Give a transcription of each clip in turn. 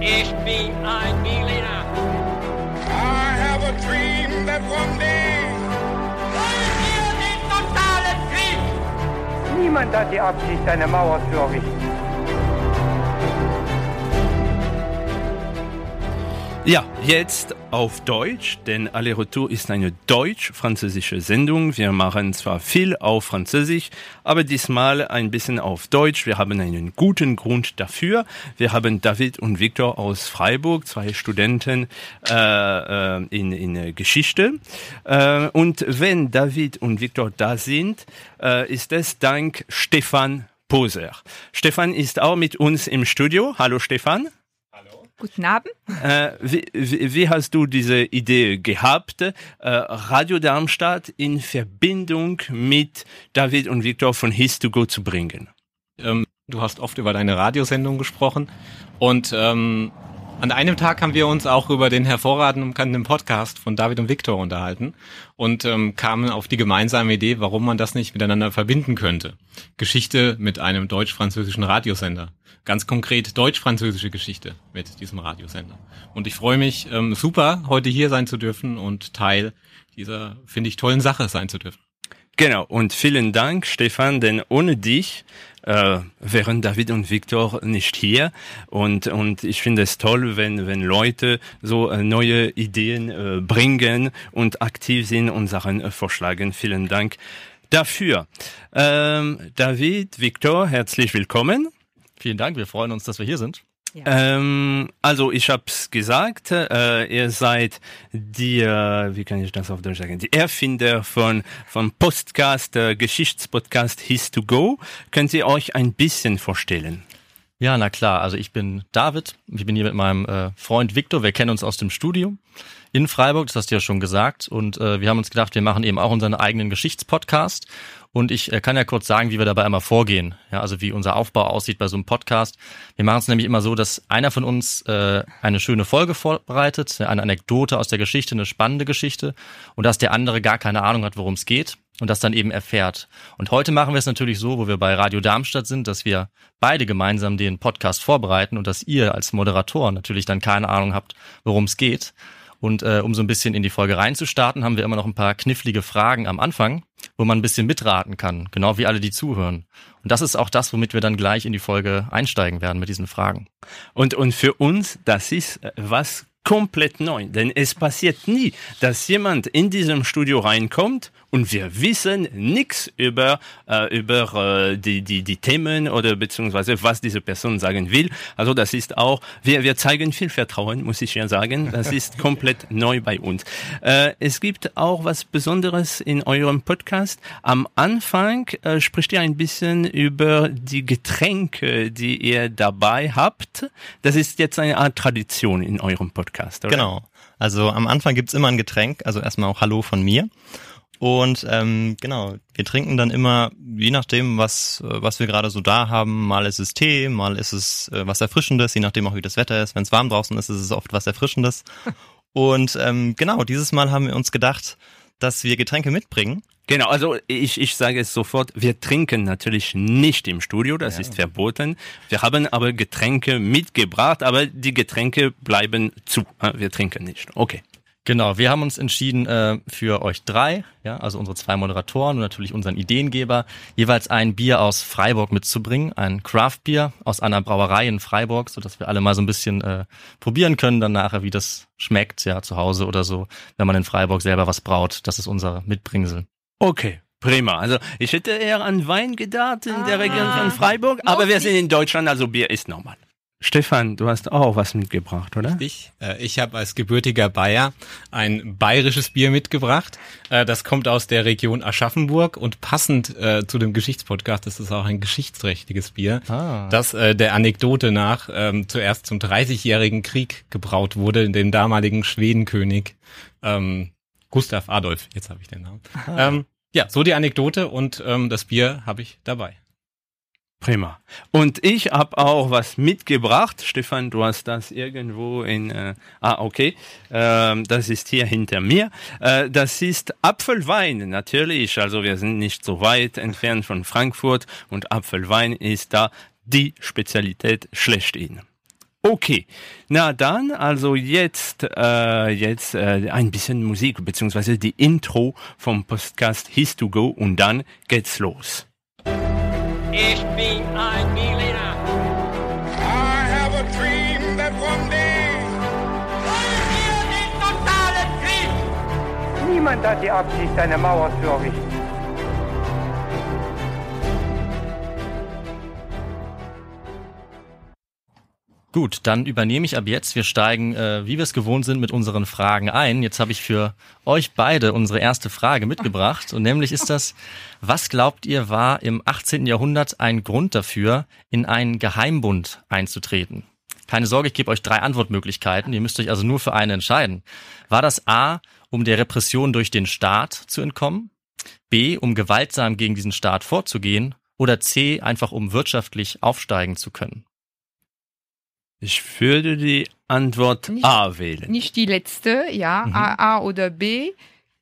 Ich bin ein Berliner. I have a dream that one day. Wollen wir den totalen Krieg? Niemand hat die Absicht, eine Mauer zu errichten. Ja, jetzt auf Deutsch, denn Aller Retour ist eine deutsch-französische Sendung. Wir machen zwar viel auf Französisch, aber diesmal ein bisschen auf Deutsch. Wir haben einen guten Grund dafür. Wir haben David und Viktor aus Freiburg, zwei Studenten äh, äh, in, in Geschichte. Äh, und wenn David und Viktor da sind, äh, ist es dank Stefan Poser. Stefan ist auch mit uns im Studio. Hallo Stefan. Guten Abend. Äh, wie, wie, wie hast du diese Idee gehabt, äh, Radio Darmstadt in Verbindung mit David und Viktor von His to Go zu bringen? Ähm, du hast oft über deine Radiosendung gesprochen und ähm, an einem Tag haben wir uns auch über den hervorragenden Podcast von David und Viktor unterhalten und ähm, kamen auf die gemeinsame Idee, warum man das nicht miteinander verbinden könnte. Geschichte mit einem deutsch-französischen Radiosender. Ganz konkret deutsch-französische Geschichte mit diesem Radiosender. Und ich freue mich ähm, super, heute hier sein zu dürfen und Teil dieser, finde ich, tollen Sache sein zu dürfen. Genau, und vielen Dank, Stefan, denn ohne dich äh, wären David und Viktor nicht hier. Und, und ich finde es toll, wenn, wenn Leute so äh, neue Ideen äh, bringen und aktiv sind und Sachen äh, vorschlagen. Vielen Dank dafür. Ähm, David, Viktor, herzlich willkommen. Vielen Dank, wir freuen uns, dass wir hier sind. Ähm, also ich hab's gesagt, äh, ihr seid die, äh, wie kann ich das auf Deutsch sagen, die Erfinder von vom Podcast, äh, Geschichtspodcast His to Go. Könnt ihr euch ein bisschen vorstellen? Ja, na klar. Also ich bin David. Ich bin hier mit meinem äh, Freund Viktor. Wir kennen uns aus dem Studium in Freiburg. Das hast du ja schon gesagt. Und äh, wir haben uns gedacht, wir machen eben auch unseren eigenen Geschichtspodcast. Und ich äh, kann ja kurz sagen, wie wir dabei immer vorgehen. Ja, also wie unser Aufbau aussieht bei so einem Podcast. Wir machen es nämlich immer so, dass einer von uns äh, eine schöne Folge vorbereitet, eine Anekdote aus der Geschichte, eine spannende Geschichte, und dass der andere gar keine Ahnung hat, worum es geht und das dann eben erfährt. Und heute machen wir es natürlich so, wo wir bei Radio Darmstadt sind, dass wir beide gemeinsam den Podcast vorbereiten und dass ihr als Moderator natürlich dann keine Ahnung habt, worum es geht. Und äh, um so ein bisschen in die Folge reinzustarten, haben wir immer noch ein paar knifflige Fragen am Anfang, wo man ein bisschen mitraten kann, genau wie alle, die zuhören. Und das ist auch das, womit wir dann gleich in die Folge einsteigen werden mit diesen Fragen. Und, und für uns, das ist äh, was komplett neu, denn es passiert nie, dass jemand in diesem Studio reinkommt und wir wissen nichts über, äh, über äh, die, die, die Themen oder beziehungsweise was diese Person sagen will. Also das ist auch, wir, wir zeigen viel Vertrauen, muss ich ja sagen. Das ist komplett neu bei uns. Äh, es gibt auch was Besonderes in eurem Podcast. Am Anfang äh, spricht ihr ein bisschen über die Getränke, die ihr dabei habt. Das ist jetzt eine Art Tradition in eurem Podcast, oder? Genau. Also am Anfang gibt's immer ein Getränk, also erstmal auch Hallo von mir. Und ähm, genau, wir trinken dann immer, je nachdem, was, äh, was wir gerade so da haben, mal ist es Tee, mal ist es äh, was Erfrischendes, je nachdem auch wie das Wetter ist. Wenn es warm draußen ist, ist es oft was Erfrischendes. Und ähm, genau, dieses Mal haben wir uns gedacht, dass wir Getränke mitbringen. Genau, also ich, ich sage es sofort, wir trinken natürlich nicht im Studio, das ja. ist verboten. Wir haben aber Getränke mitgebracht, aber die Getränke bleiben zu. Wir trinken nicht. Okay. Genau, wir haben uns entschieden äh, für euch drei, ja, also unsere zwei Moderatoren und natürlich unseren Ideengeber, jeweils ein Bier aus Freiburg mitzubringen, ein Craft-Bier aus einer Brauerei in Freiburg, so dass wir alle mal so ein bisschen äh, probieren können dann nachher, wie das schmeckt, ja, zu Hause oder so, wenn man in Freiburg selber was braut. Das ist unser Mitbringsel. Okay. Prima. Also ich hätte eher an Wein gedacht in ah. der Region von Freiburg, aber wir sind in Deutschland, also Bier ist normal. Stefan, du hast auch was mitgebracht, oder? Ich, äh, ich habe als gebürtiger Bayer ein bayerisches Bier mitgebracht. Äh, das kommt aus der Region Aschaffenburg und passend äh, zu dem Geschichtspodcast ist es auch ein geschichtsträchtiges Bier, ah. das äh, der Anekdote nach ähm, zuerst zum 30-jährigen Krieg gebraut wurde, in dem damaligen Schwedenkönig ähm, Gustav Adolf. Jetzt habe ich den Namen. Ähm, ja, so die Anekdote und ähm, das Bier habe ich dabei. Prima. Und ich habe auch was mitgebracht. Stefan, du hast das irgendwo in. Äh, ah, okay. Ähm, das ist hier hinter mir. Äh, das ist Apfelwein, natürlich. Also wir sind nicht so weit entfernt von Frankfurt und Apfelwein ist da die Spezialität schlechthin. Okay, na dann, also jetzt, äh, jetzt äh, ein bisschen Musik, beziehungsweise die Intro vom Podcast His to Go und dann geht's los. Ich bin ein Berliner. I have a dream that one day Wollen wir den totalen Krieg? Niemand hat die Absicht, eine Mauer zu errichten. Gut, dann übernehme ich ab jetzt. Wir steigen, äh, wie wir es gewohnt sind, mit unseren Fragen ein. Jetzt habe ich für euch beide unsere erste Frage mitgebracht. Und nämlich ist das, was glaubt ihr war im 18. Jahrhundert ein Grund dafür, in einen Geheimbund einzutreten? Keine Sorge, ich gebe euch drei Antwortmöglichkeiten. Ihr müsst euch also nur für eine entscheiden. War das A, um der Repression durch den Staat zu entkommen? B, um gewaltsam gegen diesen Staat vorzugehen? Oder C, einfach um wirtschaftlich aufsteigen zu können? Ich würde die Antwort Nicht- A wählen. Nicht die letzte, ja, Mhm. A, A oder B.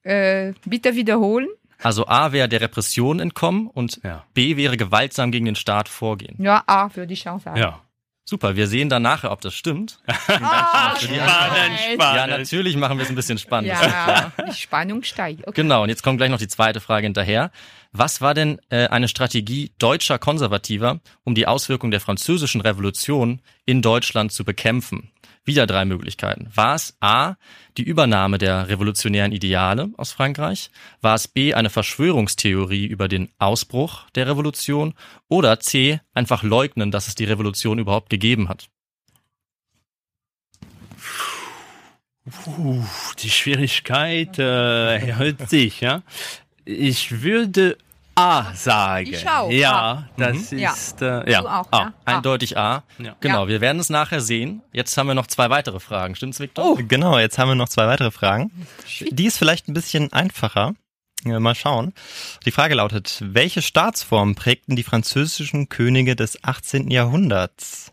Äh, bitte wiederholen. Also A wäre der Repression entkommen und Ja. B wäre gewaltsam gegen den Staat vorgehen. Ja, A würde ich auch sagen. Ja. Super, wir sehen dann nachher, ob das stimmt. Ah, Spannend, Ja, spannend. natürlich machen wir es ein bisschen spannend. Ja, die Spannung steigt. Okay. Genau, und jetzt kommt gleich noch die zweite Frage hinterher. Was war denn äh, eine Strategie deutscher Konservativer, um die Auswirkungen der französischen Revolution in Deutschland zu bekämpfen? Wieder drei Möglichkeiten. War es A, die Übernahme der revolutionären Ideale aus Frankreich? War es B, eine Verschwörungstheorie über den Ausbruch der Revolution? Oder C, einfach leugnen, dass es die Revolution überhaupt gegeben hat? Puh, die Schwierigkeit äh, erhöht sich, ja. Ich würde A sagen. Ich auch, Ja, A. das Ja. ist äh, ja. Du auch, A. ja? Eindeutig A. Ja. Genau, Ja. wir werden es nachher sehen. Jetzt haben wir noch zwei weitere Fragen. Stimmt's, Victor? Oh. Genau, jetzt haben wir noch zwei weitere Fragen. Die ist vielleicht ein bisschen einfacher. Ja, Mal schauen. Die Frage lautet, welche Staatsform prägten die französischen Könige des 18. Jahrhunderts?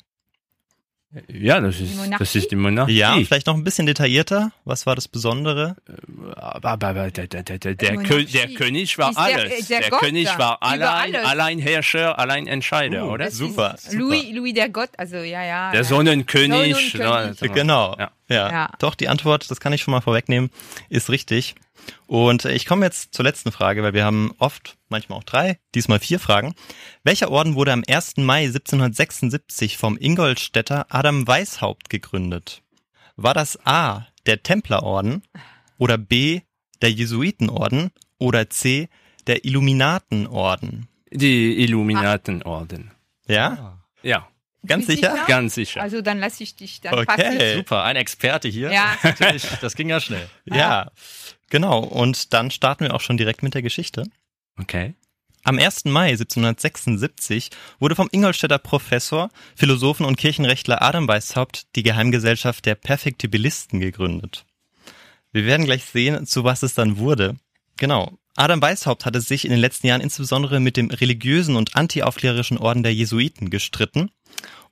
Ja, das ist, Monarchie? das ist die Monarchie. Ja, vielleicht noch ein bisschen detaillierter. Was war das Besondere? aber, aber, aber der, der, der, der, der, Monarchie. Kö der König war alles. ist der König war allein, alles. allein Herrscher, allein Entscheider, Uh, oder? Das Super. Louis, Louis der Gott, also ja, ja. Der ja. Sonnenkönig. Sonnenkönig. ja, Genau. Ja. Ja. Ja. Doch, die Antwort, das kann ich schon mal vorwegnehmen, ist richtig. Und ich komme jetzt zur letzten Frage, weil wir haben oft, manchmal auch drei, diesmal vier Fragen. Welcher Orden wurde am 1. Mai 1776 vom Ingolstädter Adam Weishaupt gegründet? War das A, der Templerorden oder B, der Jesuitenorden oder C, der Illuminatenorden? Die Illuminatenorden. Ja? Ja, Ganz sicher? sicher? ganz sicher. Also dann lasse ich dich, dann Okay. passe ich. Super, ein Experte hier. Ja. Natürlich, das ging ja schnell. Ja. Genau. Und dann starten wir auch schon direkt mit der Geschichte. Okay. Am 1. Mai 1776 wurde vom Ingolstädter Professor, Philosophen und Kirchenrechtler Adam Weishaupt die Geheimgesellschaft der Perfektibilisten gegründet. Wir werden gleich sehen, zu was es dann wurde. Genau. Adam Weishaupt hatte sich in den letzten Jahren insbesondere mit dem religiösen und antiaufklärerischen Orden der Jesuiten gestritten.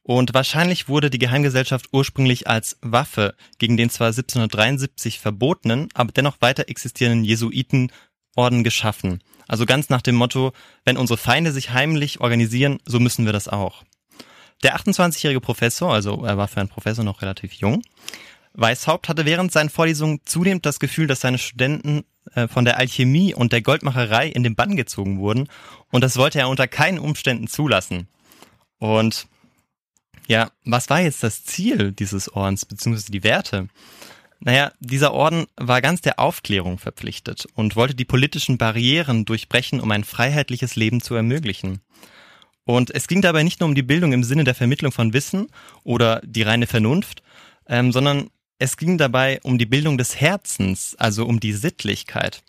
Und wahrscheinlich wurde die Geheimgesellschaft ursprünglich als Waffe gegen den zwar 1773 verbotenen, aber dennoch weiter existierenden Jesuitenorden geschaffen. Also ganz nach dem Motto, wenn unsere Feinde sich heimlich organisieren, so müssen wir das auch. Der 28-jährige Professor, also er war für einen Professor noch relativ jung, Weishaupt hatte während seinen Vorlesungen zunehmend das Gefühl, dass seine Studenten äh, von der Alchemie und der Goldmacherei in den Bann gezogen wurden und das wollte er unter keinen Umständen zulassen. Und ja, was war jetzt das Ziel dieses Ordens, beziehungsweise die Werte? Naja, dieser Orden war ganz der Aufklärung verpflichtet und wollte die politischen Barrieren durchbrechen, um ein freiheitliches Leben zu ermöglichen. Und es ging dabei nicht nur um die Bildung im Sinne der Vermittlung von Wissen oder die reine Vernunft, ähm, sondern es ging dabei um die Bildung des Herzens, also um die Sittlichkeit.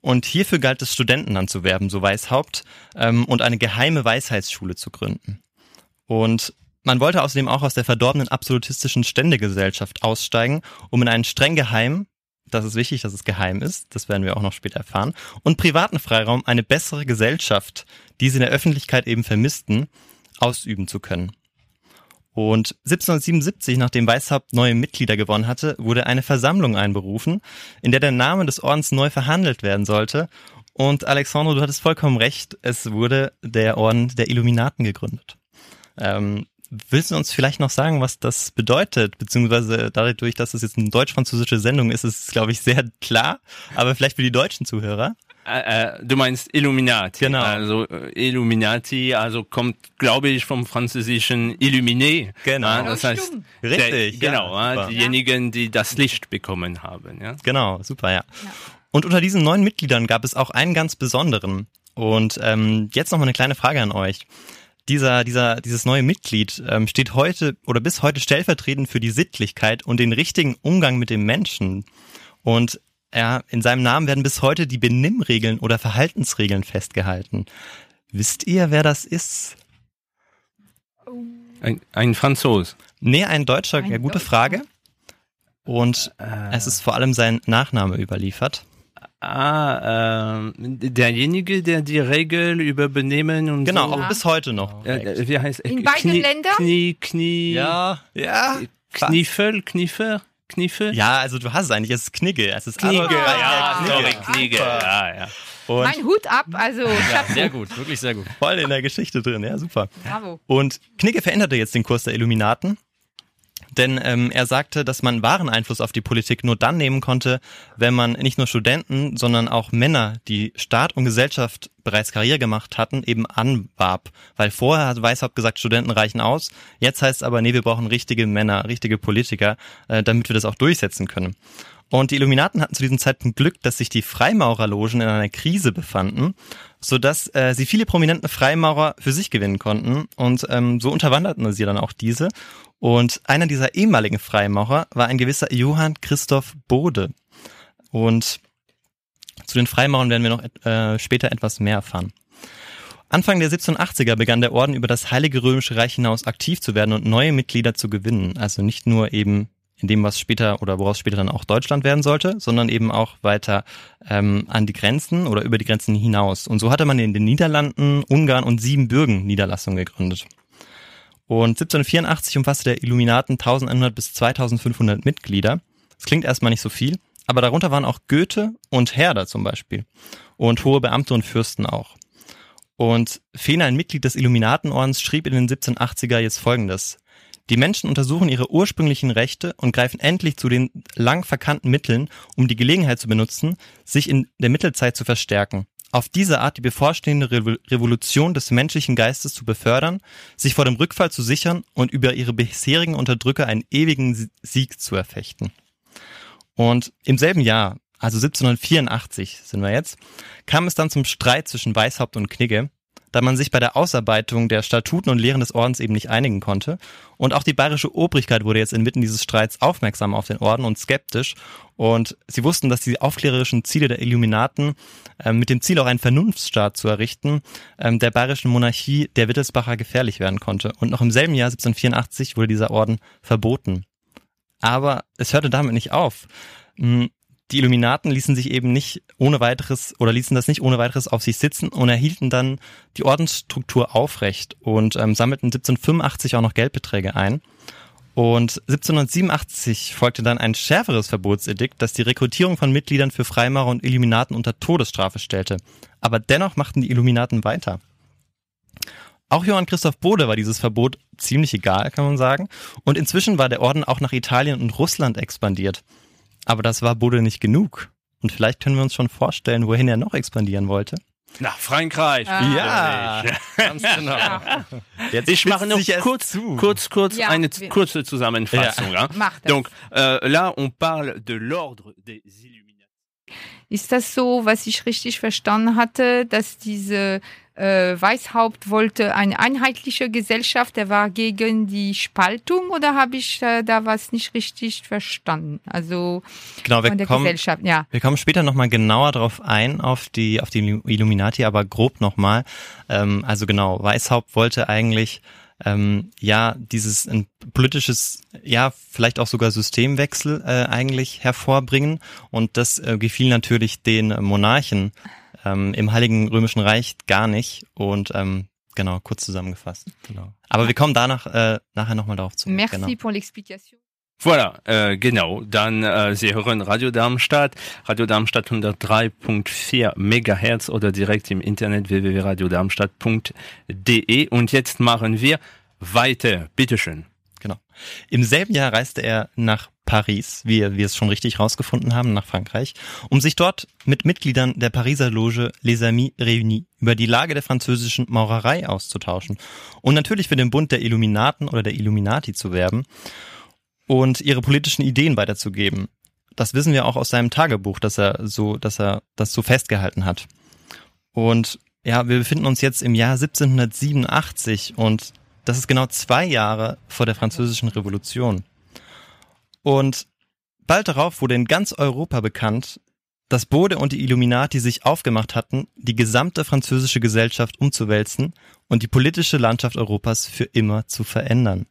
Und hierfür galt es, Studenten anzuwerben, so Weishaupt, ähm, und eine geheime Weisheitsschule zu gründen. Und man wollte außerdem auch aus der verdorbenen absolutistischen Ständegesellschaft aussteigen, um in einen streng geheimen, das ist wichtig, dass es geheim ist, das werden wir auch noch später erfahren, und privaten Freiraum eine bessere Gesellschaft, die sie in der Öffentlichkeit eben vermissten, ausüben zu können. Und 1777, nachdem Weishaupt neue Mitglieder gewonnen hatte, wurde eine Versammlung einberufen, in der der Name des Ordens neu verhandelt werden sollte. Und Alexandro, du hattest vollkommen recht, es wurde der Orden der Illuminaten gegründet. Ähm, willst du uns vielleicht noch sagen, was das bedeutet? Beziehungsweise dadurch, dass es jetzt eine deutsch-französische Sendung ist, ist es, glaube ich, sehr klar. Aber vielleicht für die deutschen Zuhörer. Äh, äh, du meinst Illuminati. Genau. Also äh, Illuminati, also kommt, glaube ich, vom französischen Illuminé. Genau. Ja, das heißt. Richtig, Der, ja, genau, ja, diejenigen, die das Licht bekommen haben. Ja. Genau, super, ja. Und unter diesen neuen Mitgliedern gab es auch einen ganz besonderen. Und ähm, jetzt noch mal eine kleine Frage an euch. Dieser, dieser, dieses neue Mitglied ähm, steht heute oder bis heute stellvertretend für die Sittlichkeit und den richtigen Umgang mit dem Menschen. Und ja, in seinem Namen werden bis heute die Benimmregeln oder Verhaltensregeln festgehalten. Wisst ihr, wer das ist? Ein, ein Franzos. Nee, ein Deutscher, Ein ja, gute Deutscher. Frage. Und es ist vor allem sein Nachname überliefert. Ah, ähm, derjenige, der die Regel über Benehmen und Genau, so. auch bis heute noch. Äh, äh, wie heißt In beiden Knie, Ländern? Knie, Knie, Ja, ja. Kniefel, Kniefer, Kniefel? Ja, also du hast es eigentlich, es ist Knigge. Es ist Knigge, Adolf ja, Knigge. sorry, Knigge, ja, ja. Und Mein Hut ab, also Ja, sehr gut, wirklich sehr gut. voll in der Geschichte drin, ja, super. Bravo. Und Knigge veränderte jetzt den Kurs der Illuminaten, denn ähm, er sagte, dass man wahren Einfluss auf die Politik nur dann nehmen konnte, wenn man nicht nur Studenten, sondern auch Männer, die Staat und Gesellschaft bereits Karriere gemacht hatten, eben anwarb. Weil vorher hat Weishaupt gesagt, Studenten reichen aus. Jetzt heißt es aber, nee, wir brauchen richtige Männer, richtige Politiker, äh, damit wir das auch durchsetzen können. Und die Illuminaten hatten zu diesem Zeitpunkt Glück, dass sich die Freimaurerlogen in einer Krise befanden, sodass äh, sie viele prominente Freimaurer für sich gewinnen konnten. Und ähm, so unterwanderten sie dann auch diese. Und einer dieser ehemaligen Freimaurer war ein gewisser Johann Christoph Bode. Und zu den Freimaurern werden wir noch äh, später etwas mehr erfahren. Anfang der 1780er begann der Orden über das Heilige Römische Reich hinaus aktiv zu werden und neue Mitglieder zu gewinnen. Also nicht nur eben in dem, was später oder woraus später dann auch Deutschland werden sollte, sondern eben auch weiter ähm, an die Grenzen oder über die Grenzen hinaus. Und so hatte man in den Niederlanden, Ungarn und Siebenbürgen Niederlassungen gegründet. Und 1784 umfasste der Illuminaten 1100 bis 2500 Mitglieder. Das klingt erstmal nicht so viel, aber darunter waren auch Goethe und Herder zum Beispiel. Und hohe Beamte und Fürsten auch. Und Fehner, ein Mitglied des Illuminatenordens, schrieb in den 1780er jetzt folgendes. Die Menschen untersuchen ihre ursprünglichen Rechte und greifen endlich zu den lang verkannten Mitteln, um die Gelegenheit zu benutzen, sich in der Mittelzeit zu verstärken. Auf diese Art die bevorstehende Revo- Revolution des menschlichen Geistes zu befördern, sich vor dem Rückfall zu sichern und über ihre bisherigen Unterdrücker einen ewigen Sie- Sieg zu erfechten. Und im selben Jahr, also 1784 sind wir jetzt, kam es dann zum Streit zwischen Weishaupt und Knigge, da man sich bei der Ausarbeitung der Statuten und Lehren des Ordens eben nicht einigen konnte. Und auch die bayerische Obrigkeit wurde jetzt inmitten dieses Streits aufmerksam auf den Orden und skeptisch. Und sie wussten, dass die aufklärerischen Ziele der Illuminaten ähm, mit dem Ziel auch einen Vernunftsstaat zu errichten, ähm, der bayerischen Monarchie der Wittelsbacher gefährlich werden konnte. Und noch im selben Jahr 1784 wurde dieser Orden verboten. Aber es hörte damit nicht auf. Die Illuminaten ließen sich eben nicht ohne weiteres oder ließen das nicht ohne weiteres auf sich sitzen und erhielten dann die Ordensstruktur aufrecht und ähm, sammelten 1785 auch noch Geldbeträge ein. Und 1787 folgte dann ein schärferes Verbotsedikt, das die Rekrutierung von Mitgliedern für Freimaurer und Illuminaten unter Todesstrafe stellte. Aber dennoch machten die Illuminaten weiter. Auch Johann Christoph Bode war dieses Verbot ziemlich egal, kann man sagen. Und inzwischen war der Orden auch nach Italien und Russland expandiert. Aber das war Bode nicht genug. Und vielleicht können wir uns schon vorstellen, wohin er noch expandieren wollte. Nach Frankreich. Ja, Ganz genau. jetzt Ich mache noch kurz, zu. kurz, kurz Ja, eine wir- kurze Zusammenfassung. Ja. Mach das. Donc euh, là, on parle de l'ordre des Illuminati. Ist das so, was ich richtig verstanden hatte, dass diese äh, Weishaupt wollte eine einheitliche Gesellschaft, der war gegen die Spaltung oder habe ich äh, da was nicht richtig verstanden? Also Genau, von wir der kommen, Gesellschaft, ja. wir kommen später nochmal genauer drauf ein, auf die, auf die Illuminati, aber grob nochmal. Ähm, also genau, Weishaupt wollte eigentlich ähm, ja dieses ein politisches, ja vielleicht auch sogar Systemwechsel äh, eigentlich hervorbringen und das äh, gefiel natürlich den Monarchen ähm, im Heiligen Römischen Reich gar nicht und ähm, genau kurz zusammengefasst. Genau. Aber wir kommen danach äh, nachher nochmal darauf zurück. Merci Genau. pour l'explication. Voilà, äh, genau. Dann äh, Sie hören Radio Darmstadt, Radio Darmstadt 103.4 Megahertz oder direkt im Internet www.radiodarmstadt.de. Und jetzt machen wir Weiter, bitteschön. Genau. Im selben Jahr reiste er nach Paris, wie wir es schon richtig rausgefunden haben, nach Frankreich, um sich dort mit Mitgliedern der Pariser Loge Les Amis Réunis über die Lage der französischen Maurerei auszutauschen und natürlich für den Bund der Illuminaten oder der Illuminati zu werben und ihre politischen Ideen weiterzugeben. Das wissen wir auch aus seinem Tagebuch, dass er so, dass er das so festgehalten hat. Und ja, wir befinden uns jetzt im Jahr 1787 und das ist genau zwei Jahre vor der Französischen Revolution. Und bald darauf wurde in ganz Europa bekannt, dass Bode und die Illuminati sich aufgemacht hatten, die gesamte französische Gesellschaft umzuwälzen und die politische Landschaft Europas für immer zu verändern.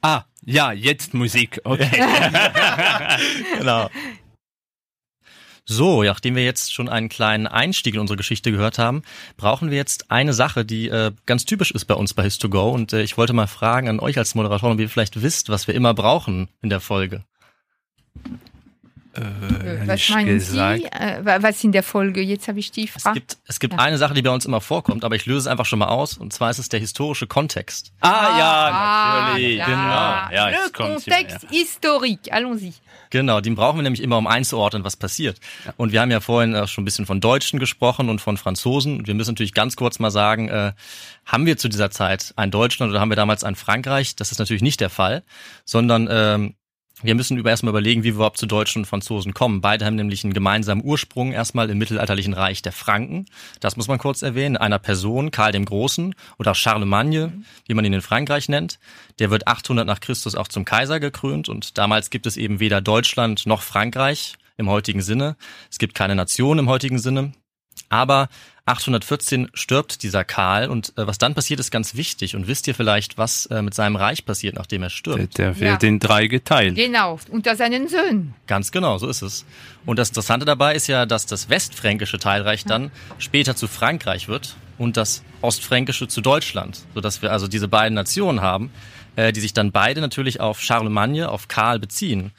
Ah, ja, jetzt Musik. Okay. Genau. So, nachdem wir jetzt schon einen kleinen Einstieg in unsere Geschichte gehört haben, brauchen wir jetzt eine Sache, die äh, ganz typisch ist bei uns bei His2Go. Und äh, ich wollte mal fragen an euch als Moderatoren, ob ihr vielleicht wisst, was wir immer brauchen in der Folge. Äh, Was ich meinen gesagt. Sie? Äh, wa- was in der Folge? Jetzt habe ich die Es Frage. gibt, es gibt Ja. eine Sache, die bei uns immer vorkommt, aber ich löse es einfach schon mal aus. Und zwar ist es der historische Kontext. Ah, ja, natürlich. ja. Genau. Ja, Le Contexte historique. Allons-y. Genau, den brauchen wir nämlich immer, um einzuordnen, was passiert. Und wir haben ja vorhin äh, schon ein bisschen von Deutschen gesprochen und von Franzosen. Und wir müssen natürlich ganz kurz mal sagen, äh, haben wir zu dieser Zeit ein Deutschland oder haben wir damals ein Frankreich? Das ist natürlich nicht der Fall, sondern ähm, wir müssen über erstmal überlegen, wie wir überhaupt zu Deutschen und Franzosen kommen. Beide haben nämlich einen gemeinsamen Ursprung erstmal im mittelalterlichen Reich der Franken. Das muss man kurz erwähnen. Einer Person, Karl dem Großen oder Charlemagne, wie man ihn in Frankreich nennt. Der wird 800 nach Christus auch zum Kaiser gekrönt und damals gibt es eben weder Deutschland noch Frankreich im heutigen Sinne. Es gibt keine Nation im heutigen Sinne. Aber 814 stirbt dieser Karl und äh, was dann passiert ist ganz wichtig. Und wisst ihr vielleicht, was äh, mit seinem Reich passiert, nachdem er stirbt? Der wird Ja. in drei geteilt. Genau, unter seinen Söhnen. Ganz genau, so ist es. Und das Interessante dabei ist ja, dass das westfränkische Teilreich dann später zu Frankreich wird und das ostfränkische zu Deutschland, sodass wir also diese beiden Nationen haben, äh, die sich dann beide natürlich auf Charlemagne, auf Karl beziehen.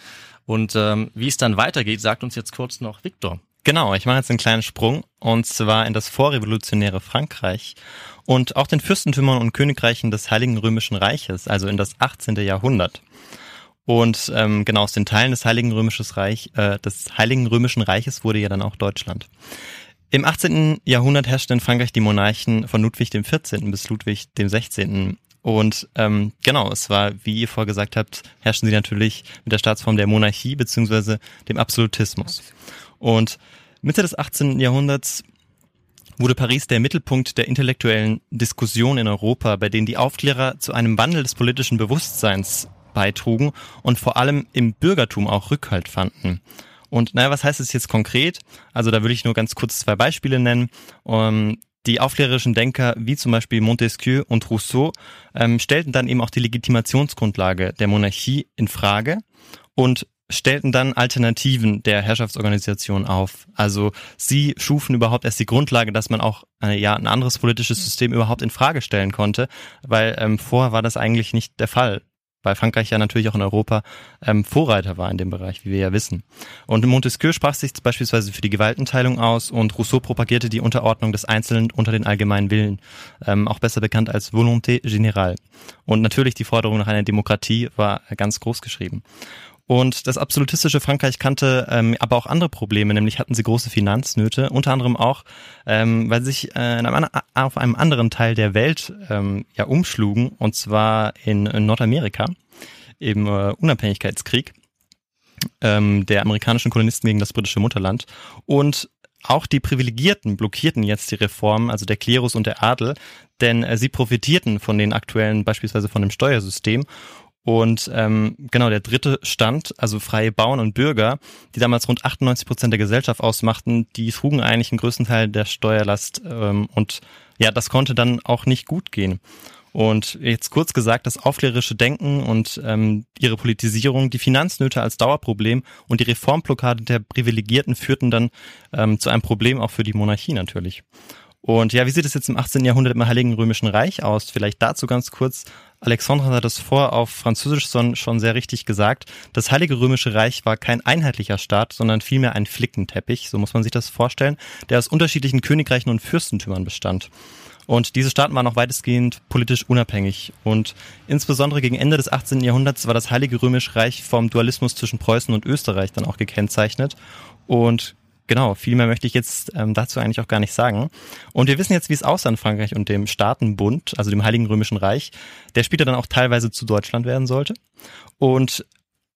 Und ähm, wie es dann weitergeht, sagt uns jetzt kurz noch Viktor. Genau, ich mache jetzt einen kleinen Sprung und zwar in das vorrevolutionäre Frankreich und auch den Fürstentümern und Königreichen des Heiligen Römischen Reiches, also in das 18. Jahrhundert. Und ähm, genau aus den Teilen des Heiligen Römischen Reich, äh, des Heiligen Römischen Reiches wurde ja dann auch Deutschland. Im 18. Jahrhundert herrschten in Frankreich die Monarchen von Ludwig dem 14. bis Ludwig dem 16. Und ähm, genau, es war, wie ihr vorher gesagt habt, herrschten sie natürlich mit der Staatsform der Monarchie beziehungsweise dem Absolutismus. Und Mitte des 18. Jahrhunderts wurde Paris der Mittelpunkt der intellektuellen Diskussion in Europa, bei denen die Aufklärer zu einem Wandel des politischen Bewusstseins beitrugen und vor allem im Bürgertum auch Rückhalt fanden. Und naja, was heißt es jetzt konkret? Also da würde ich nur ganz kurz zwei Beispiele nennen. Um, die aufklärerischen Denker wie zum Beispiel Montesquieu und Rousseau ähm, stellten dann eben auch die Legitimationsgrundlage der Monarchie in Frage und stellten dann Alternativen der Herrschaftsorganisation auf. Also sie schufen überhaupt erst die Grundlage, dass man auch äh, ja ein anderes politisches System überhaupt in Frage stellen konnte, weil ähm, vorher war das eigentlich nicht der Fall. Weil Frankreich ja natürlich auch in Europa ähm, Vorreiter war in dem Bereich, wie wir ja wissen. Und Montesquieu sprach sich beispielsweise für die Gewaltenteilung aus und Rousseau propagierte die Unterordnung des Einzelnen unter den allgemeinen Willen, ähm, auch besser bekannt als Volonté générale. Und natürlich die Forderung nach einer Demokratie war ganz groß geschrieben. Und das absolutistische Frankreich kannte ähm, aber auch andere Probleme, nämlich hatten sie große Finanznöte, unter anderem auch, ähm, weil sie sich äh, in einem, auf einem anderen Teil der Welt ähm, ja umschlugen, und zwar in, in Nordamerika im äh, Unabhängigkeitskrieg ähm, der amerikanischen Kolonisten gegen das britische Mutterland. Und auch die Privilegierten blockierten jetzt die Reformen, also der Klerus und der Adel, denn äh, sie profitierten von den aktuellen, beispielsweise von dem Steuersystem und ähm, genau der dritte Stand, also freie Bauern und Bürger, die damals rund 98 Prozent der Gesellschaft ausmachten, die trugen eigentlich einen größten Teil der Steuerlast ähm, und ja, das konnte dann auch nicht gut gehen. Und jetzt kurz gesagt, das aufklärerische Denken und ähm, ihre Politisierung, die Finanznöte als Dauerproblem und die Reformblockade der Privilegierten führten dann ähm, zu einem Problem auch für die Monarchie natürlich. Und ja, wie sieht es jetzt im 18. Jahrhundert im Heiligen Römischen Reich aus? Vielleicht dazu ganz kurz. Alexandre hat das vor auf Französisch schon sehr richtig gesagt. Das Heilige Römische Reich war kein einheitlicher Staat, sondern vielmehr ein Flickenteppich, so muss man sich das vorstellen, der aus unterschiedlichen Königreichen und Fürstentümern bestand. Und diese Staaten waren auch weitestgehend politisch unabhängig. Und insbesondere gegen Ende des 18. Jahrhunderts war das Heilige Römische Reich vom Dualismus zwischen Preußen und Österreich dann auch gekennzeichnet. Und Genau, viel mehr möchte ich jetzt ähm, dazu eigentlich auch gar nicht sagen. Und wir wissen jetzt, wie es aussah in Frankreich und dem Staatenbund, also dem Heiligen Römischen Reich, der später dann auch teilweise zu Deutschland werden sollte. Und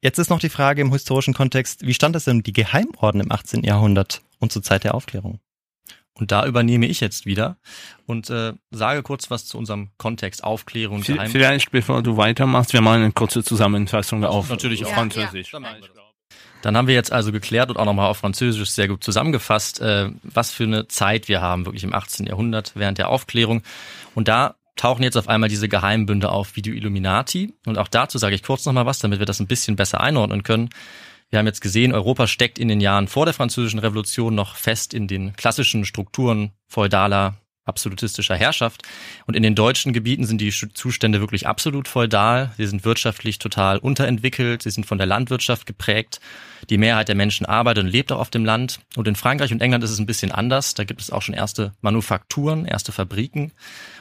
jetzt ist noch die Frage im historischen Kontext, wie stand es denn die Geheimorden im 18. Jahrhundert und zur Zeit der Aufklärung? Und da übernehme ich jetzt wieder und äh, sage kurz was zu unserem Kontext Aufklärung. Geheim Vielleicht bevor du weitermachst, wir machen eine kurze Zusammenfassung auf, Natürlich auf auch. Französisch. Ja, Dann haben wir jetzt also geklärt und auch nochmal auf Französisch sehr gut zusammengefasst, äh, was für eine Zeit wir haben, wirklich im 18. Jahrhundert während der Aufklärung. Und da tauchen jetzt auf einmal diese Geheimbünde auf wie die Illuminati. Und auch dazu sage ich kurz nochmal was, damit wir das ein bisschen besser einordnen können. Wir haben jetzt gesehen, Europa steckt in den Jahren vor der Französischen Revolution noch fest in den klassischen Strukturen feudaler absolutistischer Herrschaft. Und in den deutschen Gebieten sind die Zustände wirklich absolut feudal. Sie sind wirtschaftlich total unterentwickelt. Sie sind von der Landwirtschaft geprägt. Die Mehrheit der Menschen arbeitet und lebt auch auf dem Land. Und in Frankreich und England ist es ein bisschen anders. Da gibt es auch schon erste Manufakturen, erste Fabriken.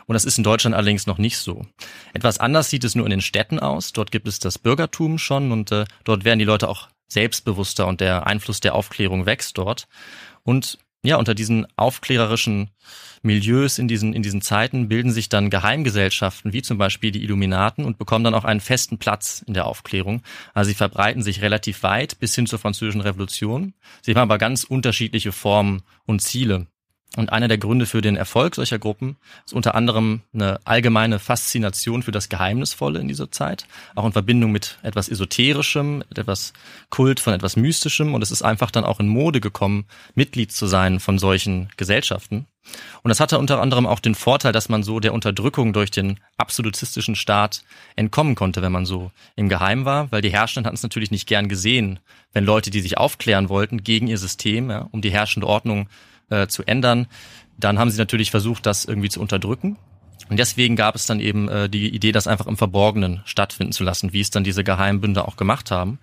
Und das ist in Deutschland allerdings noch nicht so. Etwas anders sieht es nur in den Städten aus. Dort gibt es das Bürgertum schon und äh, dort werden die Leute auch selbstbewusster und der Einfluss der Aufklärung wächst dort. Und ja, unter diesen aufklärerischen Milieus in diesen, in diesen Zeiten bilden sich dann Geheimgesellschaften, wie zum Beispiel die Illuminaten, und bekommen dann auch einen festen Platz in der Aufklärung. Also sie verbreiten sich relativ weit bis hin zur Französischen Revolution. Sie haben aber ganz unterschiedliche Formen und Ziele. Und einer der Gründe für den Erfolg solcher Gruppen ist unter anderem eine allgemeine Faszination für das Geheimnisvolle in dieser Zeit, auch in Verbindung mit etwas Esoterischem, mit etwas Kult von etwas Mystischem. Und es ist einfach dann auch in Mode gekommen, Mitglied zu sein von solchen Gesellschaften. Und das hatte unter anderem auch den Vorteil, dass man so der Unterdrückung durch den absolutistischen Staat entkommen konnte, wenn man so im Geheim war, weil die Herrschenden hatten es natürlich nicht gern gesehen, wenn Leute, die sich aufklären wollten gegen ihr System, ja, um die herrschende Ordnung äh, zu ändern, dann haben sie natürlich versucht, das irgendwie zu unterdrücken. Und deswegen gab es dann eben äh, die Idee, das einfach im Verborgenen stattfinden zu lassen, wie es dann diese Geheimbünde auch gemacht haben.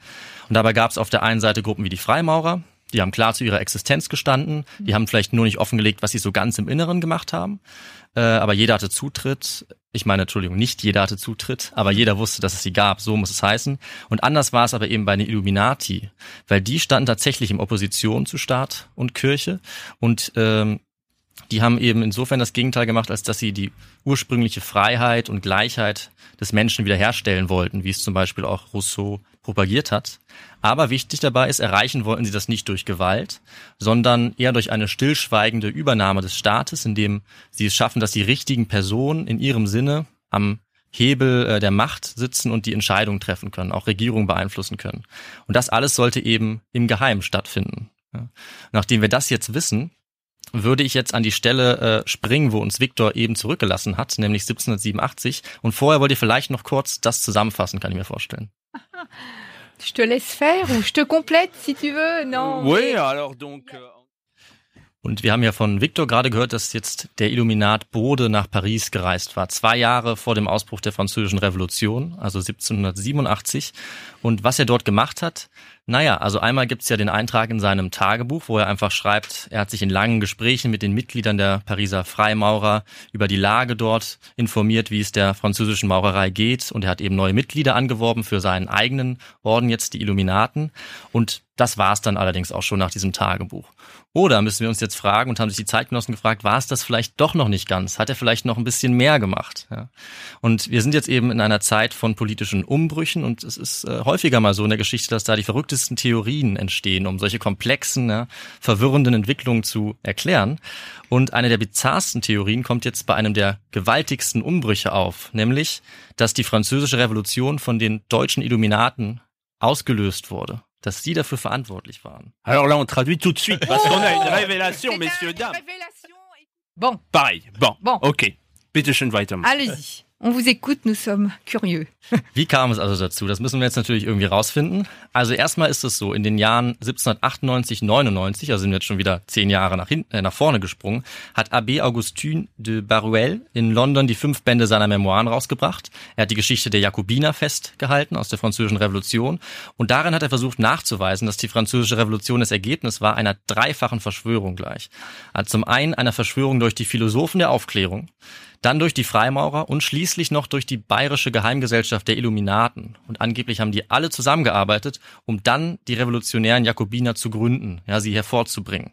Und dabei gab es auf der einen Seite Gruppen wie die Freimaurer, die haben klar zu ihrer Existenz gestanden, die haben vielleicht nur nicht offengelegt, was sie so ganz im Inneren gemacht haben, äh, aber jeder hatte Zutritt. Ich meine, Entschuldigung, nicht jeder hatte Zutritt, aber jeder wusste, dass es sie gab, so muss es heißen. Und anders war es aber eben bei den Illuminati, weil die standen tatsächlich in Opposition zu Staat und Kirche und ähm, die haben eben insofern das Gegenteil gemacht, als dass sie die ursprüngliche Freiheit und Gleichheit des Menschen wiederherstellen wollten, wie es zum Beispiel auch Rousseau propagiert hat. Aber wichtig dabei ist, erreichen wollten sie das nicht durch Gewalt, sondern eher durch eine stillschweigende Übernahme des Staates, indem sie es schaffen, dass die richtigen Personen in ihrem Sinne am Hebel äh, der Macht sitzen und die Entscheidungen treffen können, auch Regierungen beeinflussen können. Und das alles sollte eben im Geheimen stattfinden. Nachdem wir das jetzt wissen, würde ich jetzt an die Stelle äh, springen, wo uns Viktor eben zurückgelassen hat, nämlich 1787. Und vorher wollt ihr vielleicht noch kurz das zusammenfassen, kann ich mir vorstellen. Je te laisse faire ou je te complète si tu veux. Non. Oui, alors donc. euh, Und wir haben ja von Viktor gerade gehört, dass jetzt der Illuminat Bode nach Paris gereist war, zwei Jahre vor dem Ausbruch der Französischen Revolution, also 1787. Und was er dort gemacht hat, naja, also einmal gibt's ja den Eintrag in seinem Tagebuch, wo er einfach schreibt, er hat sich in langen Gesprächen mit den Mitgliedern der Pariser Freimaurer über die Lage dort informiert, wie es der französischen Maurerei geht. Und er hat eben neue Mitglieder angeworben für seinen eigenen Orden, jetzt die Illuminaten. Und das war's dann allerdings auch schon nach diesem Tagebuch. Oder müssen wir uns jetzt fragen und haben sich die Zeitgenossen gefragt, war es das vielleicht doch noch nicht ganz? Hat er vielleicht noch ein bisschen mehr gemacht? Ja. Und wir sind jetzt eben in einer Zeit von politischen Umbrüchen und es ist äh, häufiger mal so in der Geschichte, dass da die verrücktesten Theorien entstehen, um solche komplexen, ja, verwirrenden Entwicklungen zu erklären. Und eine der bizarrsten Theorien kommt jetzt bei einem der gewaltigsten Umbrüche auf, nämlich, dass die französische Revolution von den deutschen Illuminaten ausgelöst wurde dass sie dafür verantwortlich waren. Alors là, on traduit tout de suite parce qu'on a une C'est révélation, messieurs, dames. Bon, Pareil. Bon. Bon. Okay. Bitte schön weitermachen. allez-y. On vous écoute, nous sommes curieux. Wie kam es also dazu? Das müssen wir jetzt natürlich irgendwie rausfinden. Also erstmal ist es so, in den Jahren 1798, 99, also sind wir jetzt schon wieder zehn Jahre nach, hinten, äh, nach vorne gesprungen, hat Abbé Augustin de Baruel in London die fünf Bände seiner Memoiren rausgebracht. Er hat die Geschichte der Jakobiner festgehalten aus der französischen Revolution und darin hat er versucht nachzuweisen, dass die französische Revolution das Ergebnis war einer dreifachen Verschwörung gleich. Also zum einen einer Verschwörung durch die Philosophen der Aufklärung, dann durch die Freimaurer und schließlich noch durch die bayerische Geheimgesellschaft der Illuminaten. Und angeblich haben die alle zusammengearbeitet, um dann die revolutionären Jakobiner zu gründen, ja, sie hervorzubringen.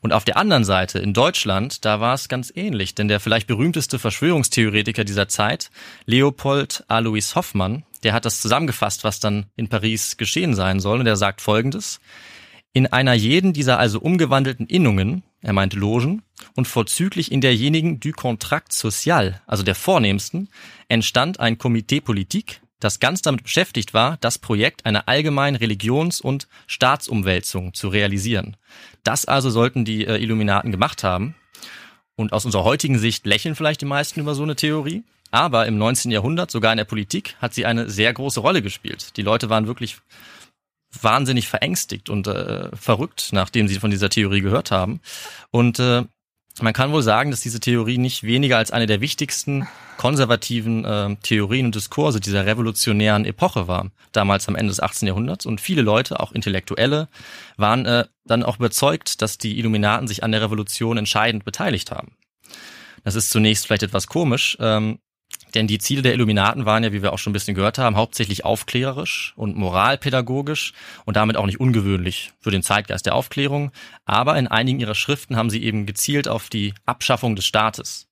Und auf der anderen Seite, in Deutschland, da war es ganz ähnlich, denn der vielleicht berühmteste Verschwörungstheoretiker dieser Zeit, Leopold Alois Hoffmann, der hat das zusammengefasst, was dann in Paris geschehen sein soll, und er sagt folgendes. In einer jeden dieser also umgewandelten Innungen, er meint Logen, und vorzüglich in derjenigen du Contract Social, also der vornehmsten, entstand ein Komitee Politik, das ganz damit beschäftigt war, das Projekt einer allgemeinen Religions- und Staatsumwälzung zu realisieren. Das also sollten die äh, Illuminaten gemacht haben. Und aus unserer heutigen Sicht lächeln vielleicht die meisten über so eine Theorie. Aber im 19. Jahrhundert, sogar in der Politik, hat sie eine sehr große Rolle gespielt. Die Leute waren wirklich wahnsinnig verängstigt und äh, verrückt, nachdem sie von dieser Theorie gehört haben. Und äh, man kann wohl sagen, dass diese Theorie nicht weniger als eine der wichtigsten konservativen äh, Theorien und Diskurse dieser revolutionären Epoche war, damals am Ende des 18. Jahrhunderts. Und viele Leute, auch Intellektuelle, waren äh, dann auch überzeugt, dass die Illuminaten sich an der Revolution entscheidend beteiligt haben. Das ist zunächst vielleicht etwas komisch, ähm, denn die Ziele der Illuminaten waren ja, wie wir auch schon ein bisschen gehört haben, hauptsächlich aufklärerisch und moralpädagogisch und damit auch nicht ungewöhnlich für den Zeitgeist der Aufklärung. Aber in einigen ihrer Schriften haben sie eben gezielt auf die Abschaffung des Staates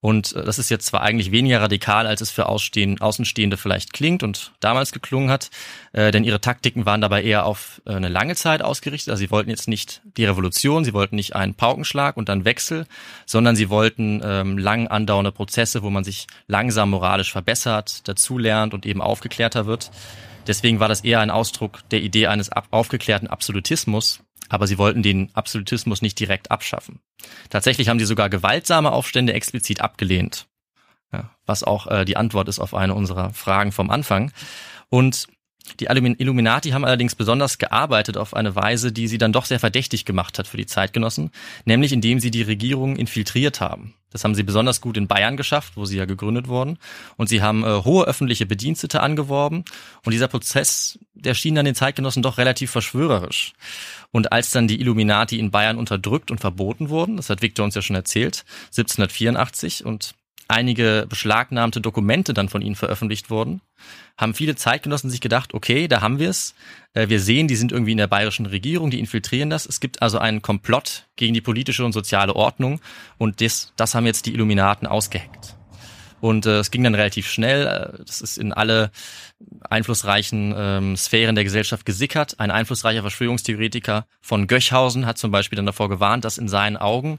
und äh, das ist jetzt zwar eigentlich weniger radikal, als es für Außenstehende vielleicht klingt und damals geklungen hat, äh, denn ihre Taktiken waren dabei eher auf äh, eine lange Zeit ausgerichtet. Also sie wollten jetzt nicht die Revolution, sie wollten nicht einen Paukenschlag und dann Wechsel, sondern sie wollten ähm, lang andauernde Prozesse, wo man sich langsam moralisch verbessert, dazulernt und eben aufgeklärter wird. Deswegen war das eher ein Ausdruck der Idee eines aufgeklärten Absolutismus, aber sie wollten den Absolutismus nicht direkt abschaffen. Tatsächlich haben sie sogar gewaltsame Aufstände explizit abgelehnt, ja, was auch äh, die Antwort ist auf eine unserer Fragen vom Anfang. Und die Illuminati haben allerdings besonders gearbeitet auf eine Weise, die sie dann doch sehr verdächtig gemacht hat für die Zeitgenossen, nämlich indem sie die Regierung infiltriert haben. Das haben sie besonders gut in Bayern geschafft, wo sie ja gegründet wurden. Und sie haben äh, hohe öffentliche Bedienstete angeworben. Und dieser Prozess, der schien dann den Zeitgenossen doch relativ verschwörerisch. Und als dann die Illuminati in Bayern unterdrückt und verboten wurden, das hat Victor uns ja schon erzählt, 1784 und einige beschlagnahmte Dokumente dann von ihnen veröffentlicht wurden, haben viele Zeitgenossen sich gedacht, okay, da haben wir es. Äh, wir sehen, die sind irgendwie in der bayerischen Regierung, die infiltrieren das. Es gibt also einen Komplott gegen die politische und soziale Ordnung und das, das haben jetzt die Illuminaten ausgeheckt. Und äh, es ging dann relativ schnell. Äh, das ist in alle einflussreichen ähm, Sphären der Gesellschaft gesickert. Ein einflussreicher Verschwörungstheoretiker von Göchhausen hat zum Beispiel dann davor gewarnt, dass in seinen Augen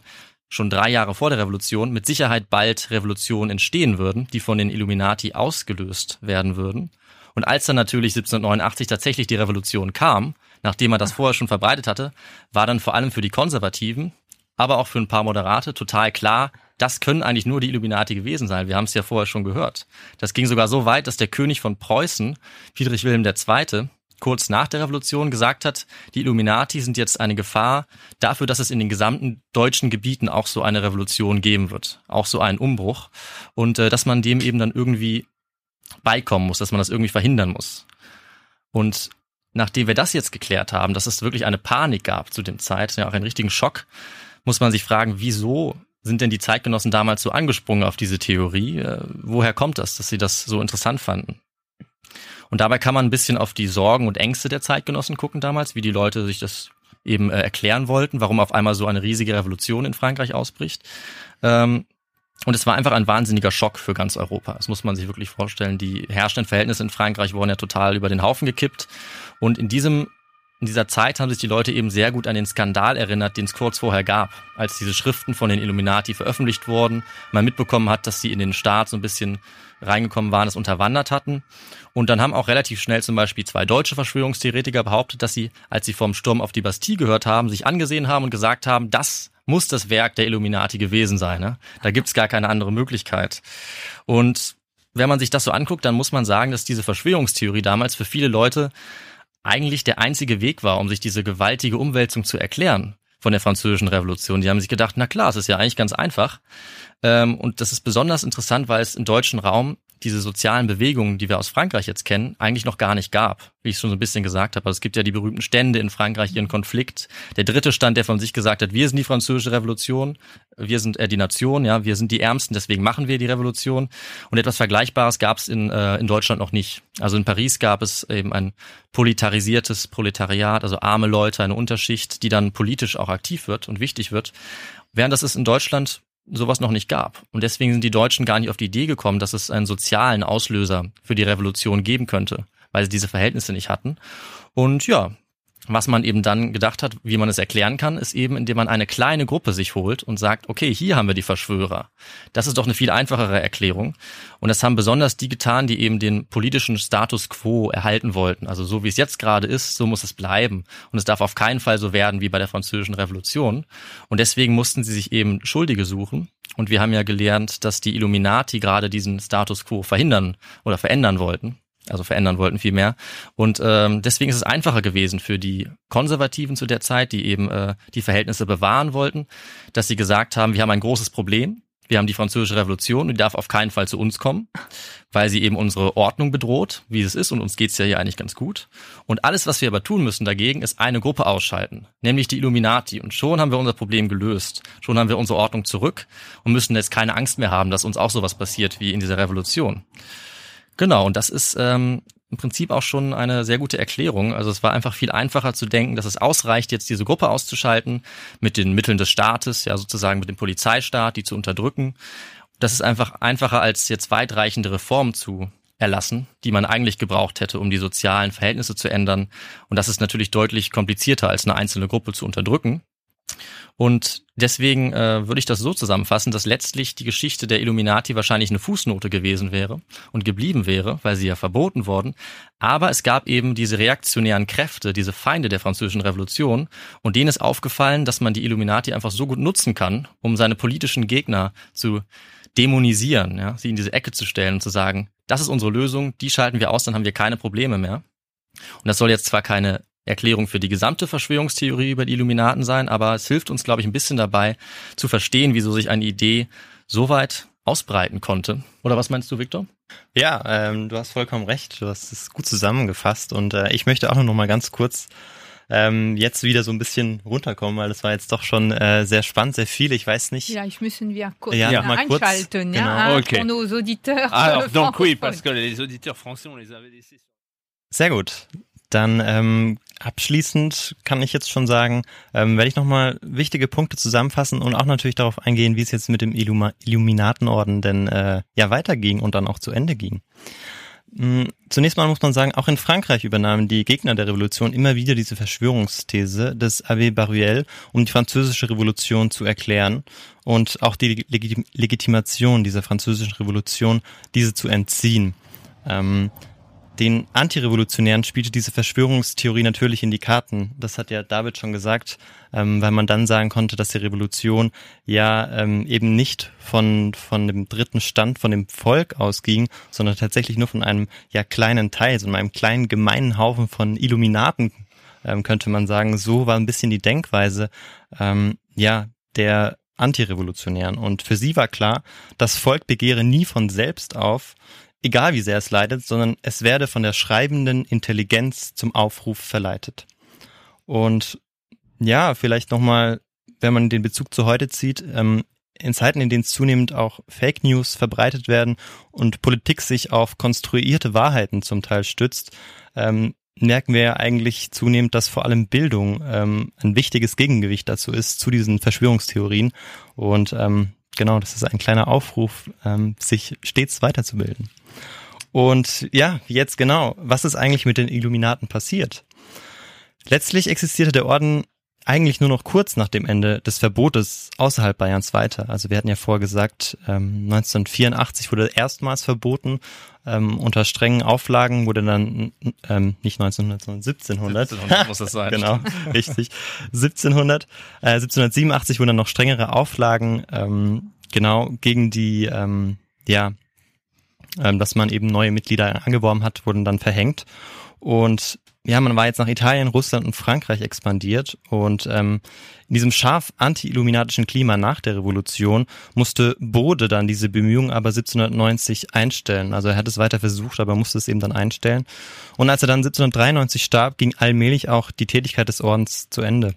schon drei Jahre vor der Revolution mit Sicherheit bald Revolutionen entstehen würden, die von den Illuminati ausgelöst werden würden. Und als dann natürlich 1789 tatsächlich die Revolution kam, nachdem er das vorher schon verbreitet hatte, war dann vor allem für die Konservativen, aber auch für ein paar Moderate total klar, das können eigentlich nur die Illuminati gewesen sein. Wir haben es ja vorher schon gehört. Das ging sogar so weit, dass der König von Preußen, Friedrich Wilhelm II., kurz nach der Revolution gesagt hat, die Illuminati sind jetzt eine Gefahr dafür, dass es in den gesamten deutschen Gebieten auch so eine Revolution geben wird, auch so einen Umbruch und äh, dass man dem eben dann irgendwie beikommen muss, dass man das irgendwie verhindern muss. Und nachdem wir das jetzt geklärt haben, dass es wirklich eine Panik gab zu dem Zeit, ja auch einen richtigen Schock, muss man sich fragen, wieso sind denn die Zeitgenossen damals so angesprungen auf diese Theorie? Äh, woher kommt das, dass sie das so interessant fanden? Und dabei kann man ein bisschen auf die Sorgen und Ängste der Zeitgenossen gucken damals, wie die Leute sich das eben äh, erklären wollten, warum auf einmal so eine riesige Revolution in Frankreich ausbricht. Ähm, und es war einfach ein wahnsinniger Schock für ganz Europa. Das muss man sich wirklich vorstellen. Die herrschenden Verhältnisse in Frankreich wurden ja total über den Haufen gekippt. Und in diesem in dieser Zeit haben sich die Leute eben sehr gut an den Skandal erinnert, den es kurz vorher gab, als diese Schriften von den Illuminati veröffentlicht wurden, man mitbekommen hat, dass sie in den Staat so ein bisschen reingekommen waren, es unterwandert hatten. Und dann haben auch relativ schnell zum Beispiel zwei deutsche Verschwörungstheoretiker behauptet, dass sie, als sie vom Sturm auf die Bastille gehört haben, sich angesehen haben und gesagt haben, das muss das Werk der Illuminati gewesen sein. Ne? Da gibt's gar keine andere Möglichkeit. Und wenn man sich das so anguckt, dann muss man sagen, dass diese Verschwörungstheorie damals für viele Leute eigentlich der einzige Weg war, um sich diese gewaltige Umwälzung zu erklären von der französischen Revolution. Die haben sich gedacht, na klar, es ist ja eigentlich ganz einfach. Ähm, und das ist besonders interessant, weil es im deutschen Raum diese sozialen Bewegungen, die wir aus Frankreich jetzt kennen, eigentlich noch gar nicht gab, wie ich schon so ein bisschen gesagt habe. Also es gibt ja die berühmten Stände in Frankreich, ihren Konflikt. Der dritte Stand, der von sich gesagt hat, wir sind die französische Revolution, wir sind äh, die Nation, ja, wir sind die Ärmsten, deswegen machen wir die Revolution. Und etwas Vergleichbares gab es in, äh, in Deutschland noch nicht. Also in Paris gab es eben ein politarisiertes Proletariat, also arme Leute, eine Unterschicht, die dann politisch auch aktiv wird und wichtig wird. Während das ist in Deutschland sowas noch nicht gab. Und deswegen sind die Deutschen gar nicht auf die Idee gekommen, dass es einen sozialen Auslöser für die Revolution geben könnte, weil sie diese Verhältnisse nicht hatten. Und ja, was man eben dann gedacht hat, wie man es erklären kann, ist eben, indem man eine kleine Gruppe sich holt und sagt, okay, hier haben wir die Verschwörer. Das ist doch eine viel einfachere Erklärung. Und das haben besonders die getan, die eben den politischen Status quo erhalten wollten. Also so wie es jetzt gerade ist, so muss es bleiben. Und es darf auf keinen Fall so werden wie bei der französischen Revolution. Und deswegen mussten sie sich eben Schuldige suchen. Und wir haben ja gelernt, dass die Illuminati gerade diesen Status quo verhindern oder verändern wollten also verändern wollten vielmehr. Und ähm, deswegen ist es einfacher gewesen für die Konservativen zu der Zeit, die eben äh, die Verhältnisse bewahren wollten, dass sie gesagt haben, wir haben ein großes Problem. Wir haben die französische Revolution und die darf auf keinen Fall zu uns kommen, weil sie eben unsere Ordnung bedroht, wie es ist, und uns geht's ja hier eigentlich ganz gut. Und alles, was wir aber tun müssen dagegen, ist eine Gruppe ausschalten, nämlich die Illuminati. Und schon haben wir unser Problem gelöst. Schon haben wir unsere Ordnung zurück und müssen jetzt keine Angst mehr haben, dass uns auch sowas passiert wie in dieser Revolution. Genau, und das ist ähm, im Prinzip auch schon eine sehr gute Erklärung. Also es war einfach viel einfacher zu denken, dass es ausreicht, jetzt diese Gruppe auszuschalten mit den Mitteln des Staates, ja sozusagen mit dem Polizeistaat, die zu unterdrücken. Das ist einfach einfacher als jetzt weitreichende Reformen zu erlassen, die man eigentlich gebraucht hätte, um die sozialen Verhältnisse zu ändern. Und das ist natürlich deutlich komplizierter, als eine einzelne Gruppe zu unterdrücken. Und deswegen äh, würde ich das so zusammenfassen, dass letztlich die Geschichte der Illuminati wahrscheinlich eine Fußnote gewesen wäre und geblieben wäre, weil sie ja verboten worden. Aber es gab eben diese reaktionären Kräfte, diese Feinde der französischen Revolution, und denen ist aufgefallen, dass man die Illuminati einfach so gut nutzen kann, um seine politischen Gegner zu dämonisieren, ja, sie in diese Ecke zu stellen und zu sagen, das ist unsere Lösung, die schalten wir aus, dann haben wir keine Probleme mehr. Und das soll jetzt zwar keine Erklärung für die gesamte Verschwörungstheorie über die Illuminaten sein, aber es hilft uns, glaube ich, ein bisschen dabei zu verstehen, wieso sich eine Idee so weit ausbreiten konnte. Oder was meinst du, Victor? Ja, ähm, du hast vollkommen recht. Du hast es gut zusammengefasst und äh, ich möchte auch noch mal ganz kurz ähm, jetzt wieder so ein bisschen runterkommen, weil das war jetzt doch schon äh, sehr spannend, sehr viel. Ich weiß nicht. Ja, ich müssen wir kurz Ja, ja. mal kurz. einschalten, Genau. ja, Okay. nos auditeurs. Alors, euh, donc oui, parce que les auditeurs français, on les avait laissés. sur- Sehr gut. Dann ähm, abschließend kann ich jetzt schon sagen, ähm, werde ich nochmal wichtige Punkte zusammenfassen und auch natürlich darauf eingehen, wie es jetzt mit dem Illuma Illuminatenorden denn äh, ja weiterging und dann auch zu Ende ging. Mm, Zunächst mal muss man sagen, auch in Frankreich übernahmen die Gegner der Revolution immer wieder diese Verschwörungsthese des Ave Baruel, um die französische Revolution zu erklären und auch die Legit Legitimation dieser französischen Revolution, diese zu entziehen. Ähm, den Antirevolutionären spielte diese Verschwörungstheorie natürlich in die Karten. Das hat ja David schon gesagt, ähm, weil man dann sagen konnte, dass die Revolution ja ähm, eben nicht von, von dem dritten Stand, von dem Volk ausging, sondern tatsächlich nur von einem ja kleinen Teil, so einem kleinen gemeinen Haufen von Illuminaten, ähm, könnte man sagen. So war ein bisschen die Denkweise, ähm, ja, der Antirevolutionären. Und für sie war klar, das Volk begehre nie von selbst auf, egal wie sehr es leidet, sondern es werde von der schreibenden Intelligenz zum Aufruf verleitet. Und ja, vielleicht nochmal, wenn man den Bezug zu heute zieht, ähm, in Zeiten, in denen zunehmend auch Fake News verbreitet werden und Politik sich auf konstruierte Wahrheiten zum Teil stützt, ähm, merken wir ja eigentlich zunehmend, dass vor allem Bildung ähm, ein wichtiges Gegengewicht dazu ist, zu diesen Verschwörungstheorien. Und ähm, genau, das ist ein kleiner Aufruf, ähm, sich stets weiterzubilden. Und ja, jetzt genau, was ist eigentlich mit den Illuminaten passiert? Letztlich existierte der Orden eigentlich nur noch kurz nach dem Ende des Verbotes außerhalb Bayerns weiter. Also wir hatten ja vorher gesagt, ähm, 1984 wurde erstmals verboten. Ähm, unter strengen Auflagen wurde dann ähm, nicht 1900, sondern 1700. 1700 muss das sein. genau, richtig. 1700. Äh, 1787 wurden dann noch strengere Auflagen ähm, genau gegen die ähm, ja ähm, dass man eben neue Mitglieder angeworben hat, wurden dann verhängt. Und ja, man war jetzt nach Italien, Russland und Frankreich expandiert und ähm, in diesem scharf anti-illuminatischen Klima nach der Revolution musste Bode dann diese Bemühungen aber 1790 einstellen. Also er hat es weiter versucht, aber musste es eben dann einstellen. Und als er dann 1793 starb, ging allmählich auch die Tätigkeit des Ordens zu Ende.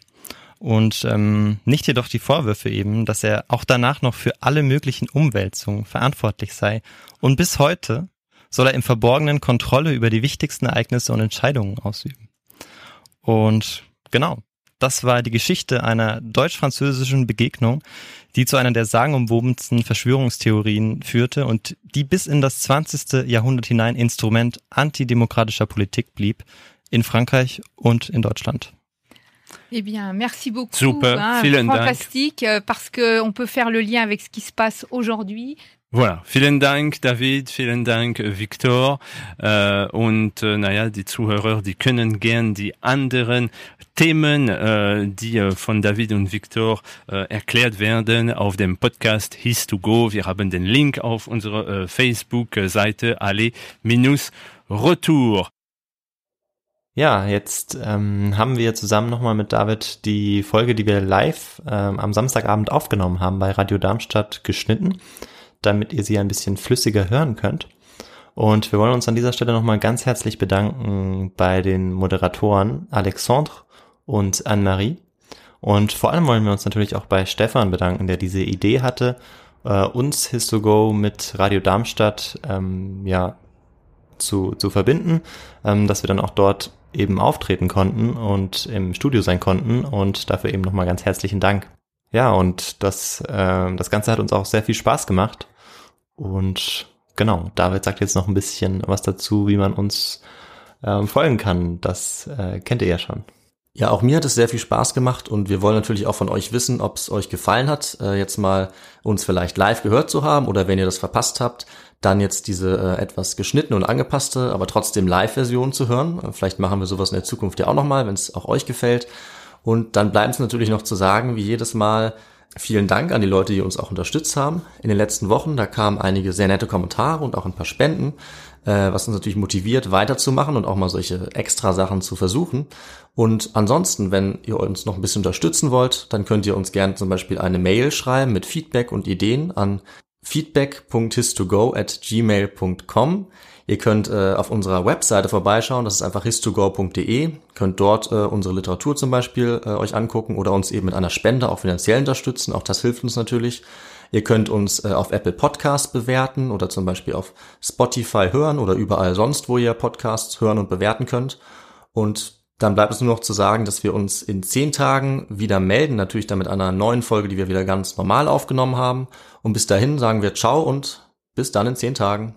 Und ähm, nicht jedoch die Vorwürfe eben, dass er auch danach noch für alle möglichen Umwälzungen verantwortlich sei. Und bis heute soll er im Verborgenen Kontrolle über die wichtigsten Ereignisse und Entscheidungen ausüben. Und genau, das war die Geschichte einer deutsch-französischen Begegnung, die zu einer der sagenumwobensten Verschwörungstheorien führte und die bis in das 20. Jahrhundert hinein Instrument antidemokratischer Politik blieb in Frankreich und in Deutschland. Eh bien, merci beaucoup. Super, hein, vielen Dank. fantastique, euh, parce que on peut faire le lien avec ce qui se passe aujourd'hui. Voilà, vielen Dank David, vielen Dank Victor. Äh, und äh, naja, die Zuhörer, die können gern die anderen Themen, äh, die äh, von David und Victor äh, erklärt werden, auf dem Podcast His to Go. Wir haben den Link auf unserer äh, Facebook-Seite. Alle-Retour. Ja, jetzt ähm, haben wir zusammen nochmal mit David die Folge, die wir live ähm, am Samstagabend aufgenommen haben bei Radio Darmstadt geschnitten, damit ihr sie ein bisschen flüssiger hören könnt. Und wir wollen uns an dieser Stelle nochmal ganz herzlich bedanken bei den Moderatoren Alexandre und Anne-Marie. Und vor allem wollen wir uns natürlich auch bei Stefan bedanken, der diese Idee hatte, äh, uns Histogo mit Radio Darmstadt ähm, ja, zu, zu verbinden, ähm, dass wir dann auch dort eben auftreten konnten und im Studio sein konnten und dafür eben nochmal ganz herzlichen Dank. Ja, und das, äh, das Ganze hat uns auch sehr viel Spaß gemacht. Und genau, David sagt jetzt noch ein bisschen was dazu, wie man uns ähm, folgen kann. Das äh, kennt ihr ja schon. Ja, auch mir hat es sehr viel Spaß gemacht und wir wollen natürlich auch von euch wissen, ob es euch gefallen hat, äh, jetzt mal uns vielleicht live gehört zu haben oder wenn ihr das verpasst habt, dann jetzt diese äh, etwas geschnittene und angepasste, aber trotzdem Live-Version zu hören. Äh, vielleicht machen wir sowas in der Zukunft ja auch nochmal, wenn es auch euch gefällt. Und dann bleibt es natürlich noch zu sagen, wie jedes Mal, vielen Dank an die Leute, die uns auch unterstützt haben. In den letzten Wochen, da kamen einige sehr nette Kommentare und auch ein paar Spenden, äh, was uns natürlich motiviert, weiterzumachen und auch mal solche extra Sachen zu versuchen. Und ansonsten, wenn ihr uns noch ein bisschen unterstützen wollt, dann könnt ihr uns gerne zum Beispiel eine Mail schreiben mit Feedback und Ideen an feedback.histogo at gmail.com. Ihr könnt äh, auf unserer Webseite vorbeischauen, das ist einfach histogo.de, könnt dort äh, unsere Literatur zum Beispiel äh, euch angucken oder uns eben mit einer Spende auch finanziell unterstützen, auch das hilft uns natürlich. Ihr könnt uns äh, auf Apple Podcasts bewerten oder zum Beispiel auf Spotify hören oder überall sonst, wo ihr Podcasts hören und bewerten könnt. Und dann bleibt es nur noch zu sagen, dass wir uns in zehn Tagen wieder melden, natürlich dann mit einer neuen Folge, die wir wieder ganz normal aufgenommen haben. Und bis dahin sagen wir Ciao und bis dann in zehn Tagen.